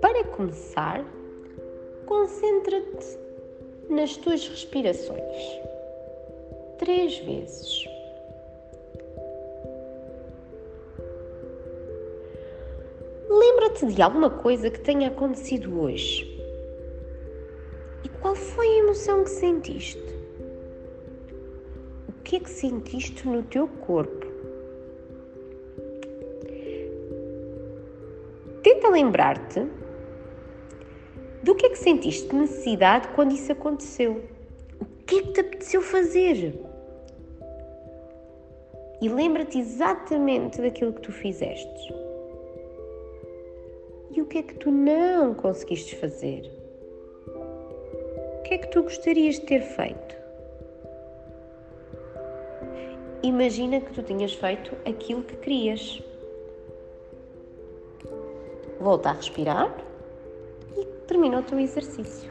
Para começar, concentra-te nas tuas respirações. Três vezes. Lembra-te de alguma coisa que tenha acontecido hoje. E qual foi a emoção que sentiste? Que é que sentiste no teu corpo? Tenta lembrar-te do que é que sentiste necessidade quando isso aconteceu. O que é que te apeteceu fazer? E lembra-te exatamente daquilo que tu fizeste. E o que é que tu não conseguiste fazer? O que é que tu gostarias de ter feito? Imagina que tu tinhas feito aquilo que querias. Volta a respirar e termina o teu exercício.